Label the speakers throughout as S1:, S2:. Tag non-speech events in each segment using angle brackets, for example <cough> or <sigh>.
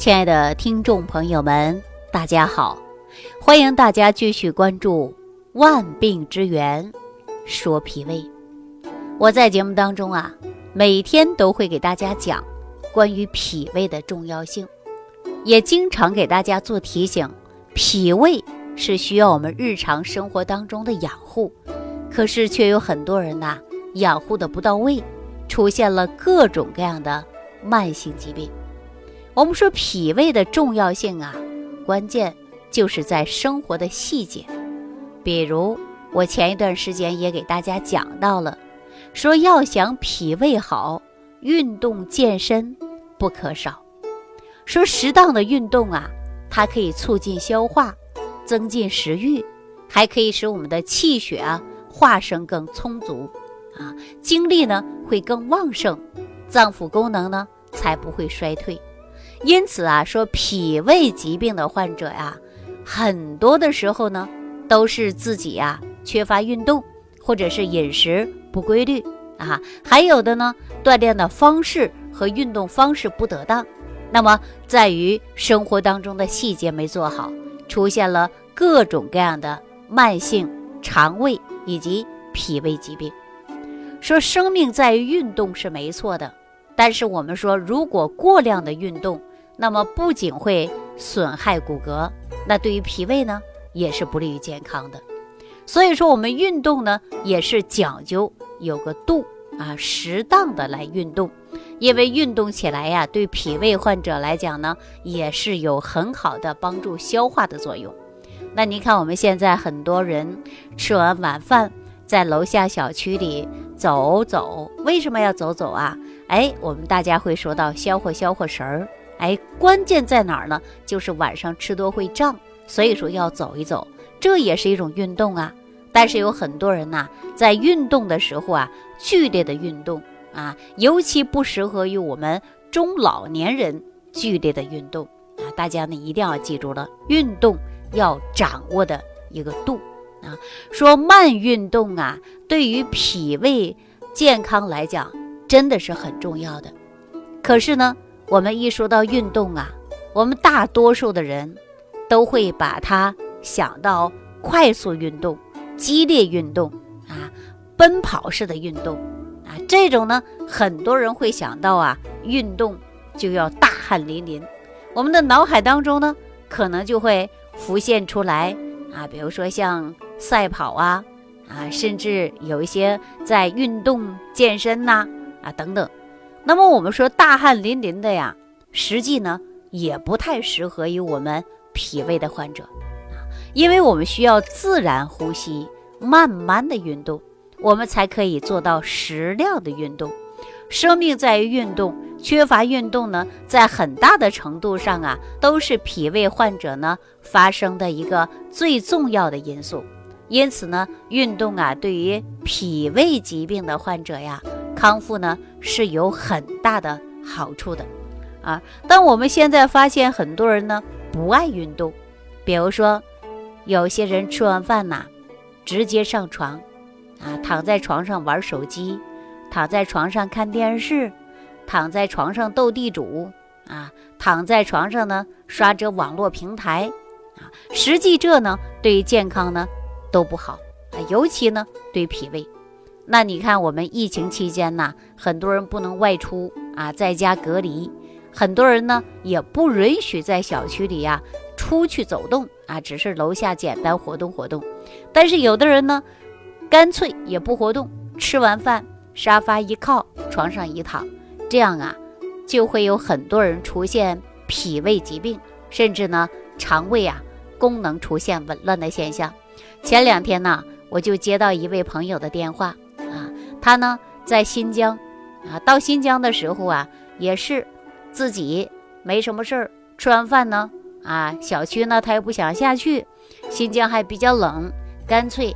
S1: 亲爱的听众朋友们，大家好！欢迎大家继续关注《万病之源说脾胃》。我在节目当中啊，每天都会给大家讲关于脾胃的重要性，也经常给大家做提醒。脾胃是需要我们日常生活当中的养护，可是却有很多人呐，养护的不到位，出现了各种各样的慢性疾病。我们说脾胃的重要性啊，关键就是在生活的细节。比如我前一段时间也给大家讲到了，说要想脾胃好，运动健身不可少。说适当的运动啊，它可以促进消化，增进食欲，还可以使我们的气血啊化生更充足，啊，精力呢会更旺盛，脏腑功能呢才不会衰退。因此啊，说脾胃疾病的患者呀，很多的时候呢，都是自己呀缺乏运动，或者是饮食不规律啊，还有的呢，锻炼的方式和运动方式不得当，那么在于生活当中的细节没做好，出现了各种各样的慢性肠胃以及脾胃疾病。说生命在于运动是没错的，但是我们说如果过量的运动，那么不仅会损害骨骼，那对于脾胃呢也是不利于健康的。所以说，我们运动呢也是讲究有个度啊，适当的来运动，因为运动起来呀，对脾胃患者来讲呢，也是有很好的帮助消化的作用。那你看，我们现在很多人吃完晚饭，在楼下小区里走走，为什么要走走啊？哎，我们大家会说到消化消化食儿。哎，关键在哪儿呢？就是晚上吃多会胀，所以说要走一走，这也是一种运动啊。但是有很多人呐，在运动的时候啊，剧烈的运动啊，尤其不适合于我们中老年人剧烈的运动啊。大家呢一定要记住了，运动要掌握的一个度啊。说慢运动啊，对于脾胃健康来讲，真的是很重要的。可是呢。我们一说到运动啊，我们大多数的人都会把它想到快速运动、激烈运动啊、奔跑式的运动啊，这种呢，很多人会想到啊，运动就要大汗淋漓。我们的脑海当中呢，可能就会浮现出来啊，比如说像赛跑啊啊，甚至有一些在运动健身呐啊等等。那么我们说大汗淋漓的呀，实际呢也不太适合于我们脾胃的患者啊，因为我们需要自然呼吸，慢慢的运动，我们才可以做到适量的运动。生命在于运动，缺乏运动呢，在很大的程度上啊，都是脾胃患者呢发生的一个最重要的因素。因此呢，运动啊，对于脾胃疾病的患者呀。康复呢是有很大的好处的，啊，但我们现在发现很多人呢不爱运动，比如说有些人吃完饭呐，直接上床，啊，躺在床上玩手机，躺在床上看电视，躺在床上斗地主，啊，躺在床上呢刷着网络平台，啊，实际这呢对于健康呢都不好，啊，尤其呢对脾胃。那你看，我们疫情期间呢，很多人不能外出啊，在家隔离，很多人呢也不允许在小区里呀出去走动啊，只是楼下简单活动活动。但是有的人呢，干脆也不活动，吃完饭沙发一靠，床上一躺，这样啊，就会有很多人出现脾胃疾病，甚至呢肠胃啊功能出现紊乱的现象。前两天呢，我就接到一位朋友的电话。他呢，在新疆，啊，到新疆的时候啊，也是自己没什么事儿，吃完饭呢，啊，小区呢他又不想下去，新疆还比较冷，干脆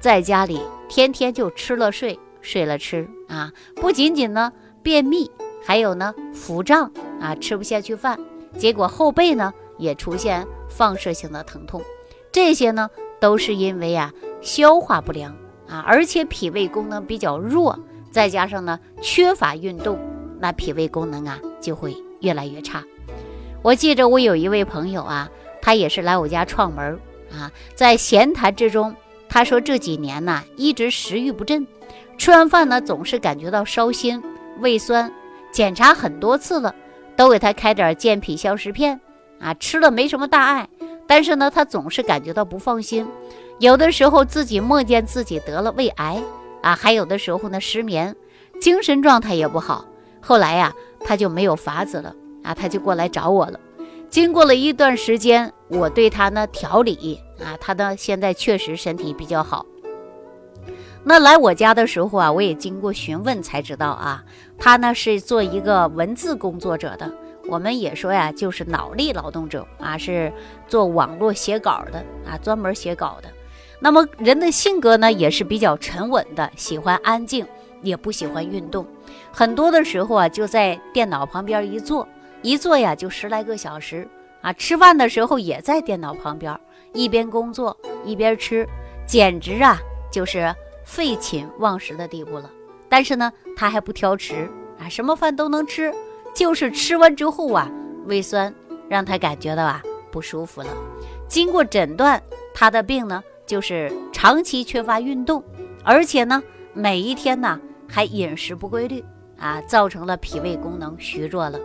S1: 在家里天天就吃了睡，睡了吃，啊，不仅仅呢便秘，还有呢腹胀，啊，吃不下去饭，结果后背呢也出现放射性的疼痛，这些呢都是因为呀消化不良。啊，而且脾胃功能比较弱，再加上呢缺乏运动，那脾胃功能啊就会越来越差。我记着我有一位朋友啊，他也是来我家串门啊，在闲谈之中，他说这几年呢一直食欲不振，吃完饭呢总是感觉到烧心、胃酸，检查很多次了，都给他开点健脾消食片啊，吃了没什么大碍，但是呢他总是感觉到不放心，有的时候自己梦见自己得了胃癌啊，还有的时候呢失眠，精神状态也不好。后来呀，他就没有法子了啊，他就过来找我了。经过了一段时间，我对他呢调理啊，他呢现在确实身体比较好。那来我家的时候啊，我也经过询问才知道啊，他呢是做一个文字工作者的，我们也说呀，就是脑力劳动者啊，是做网络写稿的啊，专门写稿的。那么人的性格呢，也是比较沉稳的，喜欢安静，也不喜欢运动。很多的时候啊，就在电脑旁边一坐，一坐呀就十来个小时啊。吃饭的时候也在电脑旁边，一边工作一边吃，简直啊就是废寝忘食的地步了。但是呢，他还不挑食啊，什么饭都能吃，就是吃完之后啊，胃酸让他感觉到啊不舒服了。经过诊断，他的病呢就是长期缺乏运动，而且呢每一天呢还饮食不规律。啊，造成了脾胃功能虚弱了，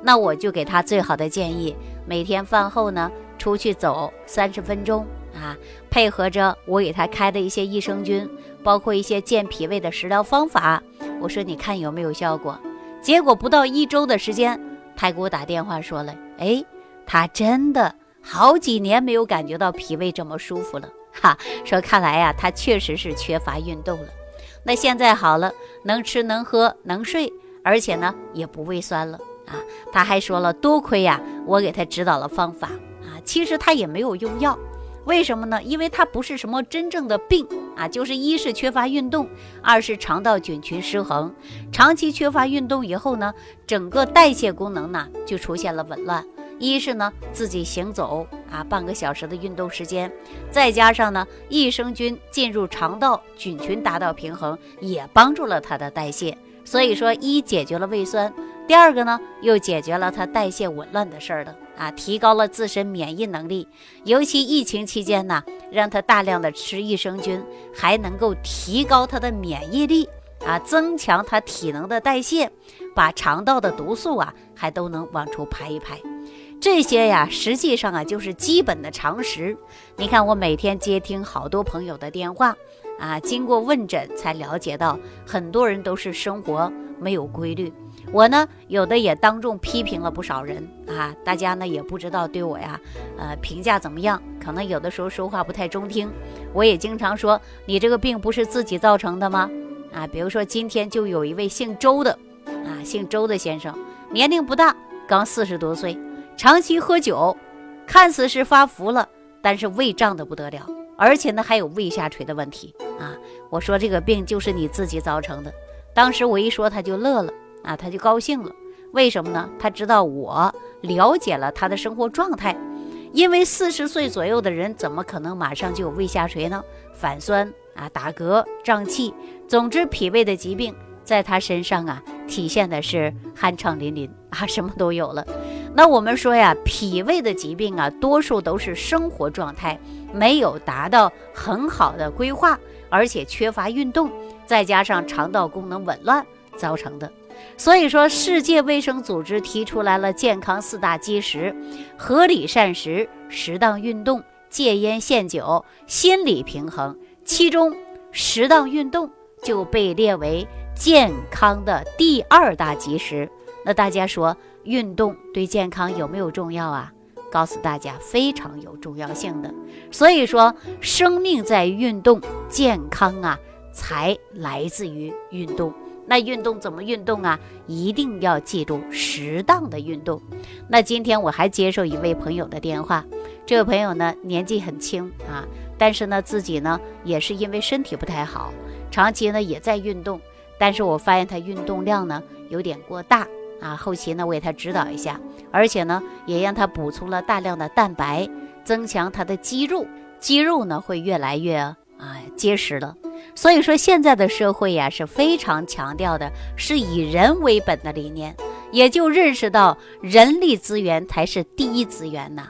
S1: 那我就给他最好的建议，每天饭后呢出去走三十分钟啊，配合着我给他开的一些益生菌，包括一些健脾胃的食疗方法，我说你看有没有效果？结果不到一周的时间，他给我打电话说了，哎，他真的好几年没有感觉到脾胃这么舒服了，<laughs> 哈，说看来呀，他确实是缺乏运动了。那现在好了，能吃能喝能睡，而且呢也不胃酸了啊！他还说了，多亏呀，我给他指导了方法啊。其实他也没有用药，为什么呢？因为他不是什么真正的病啊，就是一是缺乏运动，二是肠道菌群失衡，长期缺乏运动以后呢，整个代谢功能呢就出现了紊乱。一是呢，自己行走啊，半个小时的运动时间，再加上呢，益生菌进入肠道，菌群达到平衡，也帮助了他的代谢。所以说，一解决了胃酸，第二个呢，又解决了他代谢紊乱的事儿了啊，提高了自身免疫能力。尤其疫情期间呢，让他大量的吃益生菌，还能够提高他的免疫力啊，增强他体能的代谢，把肠道的毒素啊，还都能往出排一排。这些呀，实际上啊，就是基本的常识。你看，我每天接听好多朋友的电话，啊，经过问诊才了解到，很多人都是生活没有规律。我呢，有的也当众批评了不少人啊，大家呢也不知道对我呀，呃，评价怎么样？可能有的时候说话不太中听。我也经常说，你这个病不是自己造成的吗？啊，比如说今天就有一位姓周的，啊，姓周的先生，年龄不大，刚四十多岁。长期喝酒，看似是发福了，但是胃胀得不得了，而且呢还有胃下垂的问题啊！我说这个病就是你自己造成的。当时我一说他就乐了啊，他就高兴了。为什么呢？他知道我了解了他的生活状态，因为四十岁左右的人怎么可能马上就有胃下垂呢？反酸啊，打嗝、胀气，总之脾胃的疾病在他身上啊体现的是酣畅淋漓 <laughs> 啊，什么都有了。那我们说呀，脾胃的疾病啊，多数都是生活状态没有达到很好的规划，而且缺乏运动，再加上肠道功能紊乱造成的。所以说，世界卫生组织提出来了健康四大基石：合理膳食、适当运动、戒烟限酒、心理平衡。其中，适当运动就被列为健康的第二大基石。那大家说？运动对健康有没有重要啊？告诉大家，非常有重要性的。所以说，生命在于运动，健康啊才来自于运动。那运动怎么运动啊？一定要记住适当的运动。那今天我还接受一位朋友的电话，这位朋友呢年纪很轻啊，但是呢自己呢也是因为身体不太好，长期呢也在运动，但是我发现他运动量呢有点过大。啊，后期呢，我给他指导一下，而且呢，也让他补充了大量的蛋白，增强他的肌肉，肌肉呢会越来越啊结实了。所以说，现在的社会呀是非常强调的是以人为本的理念，也就认识到人力资源才是第一资源呐。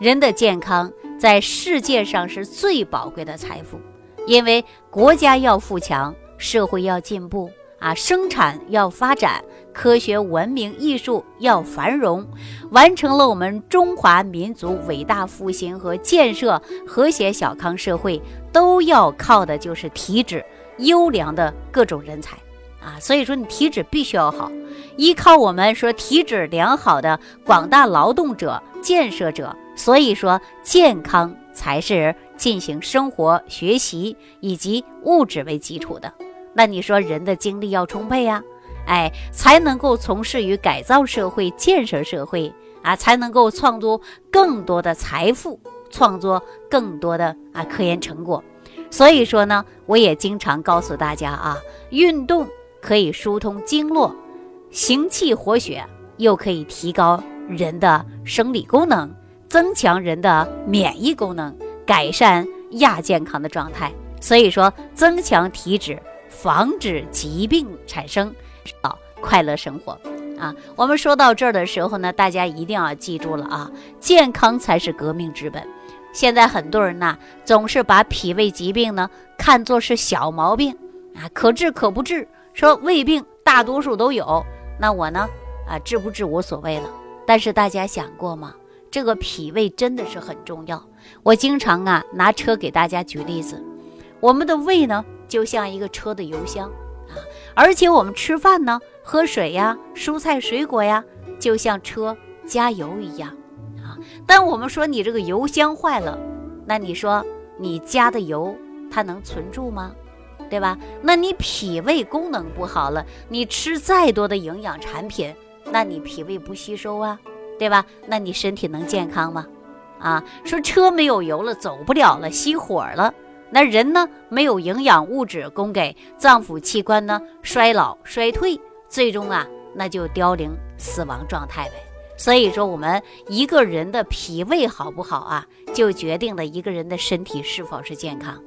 S1: 人的健康在世界上是最宝贵的财富，因为国家要富强，社会要进步啊，生产要发展，科学文明艺术要繁荣，完成了我们中华民族伟大复兴和建设和谐小康社会，都要靠的就是体质优良的各种人才。啊，所以说你体质必须要好，依靠我们说体质良好的广大劳动者、建设者，所以说健康才是进行生活、学习以及物质为基础的。那你说人的精力要充沛呀，哎，才能够从事于改造社会、建设社会啊，才能够创作更多的财富，创作更多的啊科研成果。所以说呢，我也经常告诉大家啊，运动。可以疏通经络，行气活血，又可以提高人的生理功能，增强人的免疫功能，改善亚健康的状态。所以说，增强体质，防止疾病产生，好快乐生活啊！我们说到这儿的时候呢，大家一定要记住了啊，健康才是革命之本。现在很多人呢，总是把脾胃疾病呢看作是小毛病啊，可治可不治。说胃病大多数都有，那我呢？啊，治不治无所谓了。但是大家想过吗？这个脾胃真的是很重要。我经常啊拿车给大家举例子，我们的胃呢就像一个车的油箱啊，而且我们吃饭呢、喝水呀、蔬菜水果呀，就像车加油一样啊。但我们说你这个油箱坏了，那你说你加的油它能存住吗？对吧？那你脾胃功能不好了，你吃再多的营养产品，那你脾胃不吸收啊，对吧？那你身体能健康吗？啊，说车没有油了，走不了了，熄火了，那人呢？没有营养物质供给，脏腑器官呢衰老衰退，最终啊，那就凋零死亡状态呗。所以说，我们一个人的脾胃好不好啊，就决定了一个人的身体是否是健康。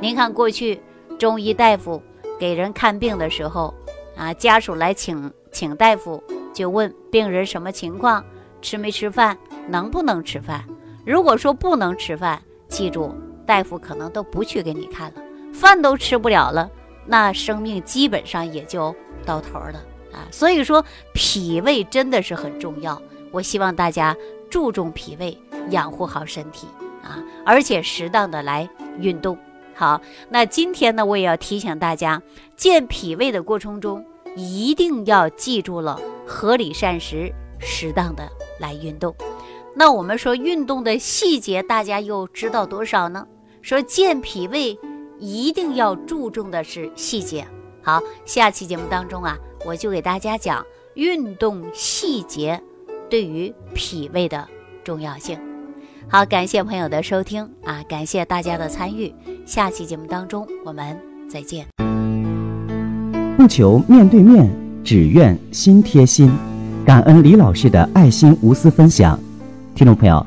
S1: 您看过去。中医大夫给人看病的时候，啊，家属来请请大夫，就问病人什么情况，吃没吃饭，能不能吃饭。如果说不能吃饭，记住，大夫可能都不去给你看了。饭都吃不了了，那生命基本上也就到头了啊。所以说，脾胃真的是很重要。我希望大家注重脾胃，养护好身体啊，而且适当的来运动。好，那今天呢，我也要提醒大家，健脾胃的过程中，一定要记住了合理膳食，适当的来运动。那我们说运动的细节，大家又知道多少呢？说健脾胃一定要注重的是细节。好，下期节目当中啊，我就给大家讲运动细节对于脾胃的重要性。好，感谢朋友的收听啊，感谢大家的参与。下期节目当中，我们再见。
S2: 不求面对面，只愿心贴心。感恩李老师的爱心无私分享。听众朋友，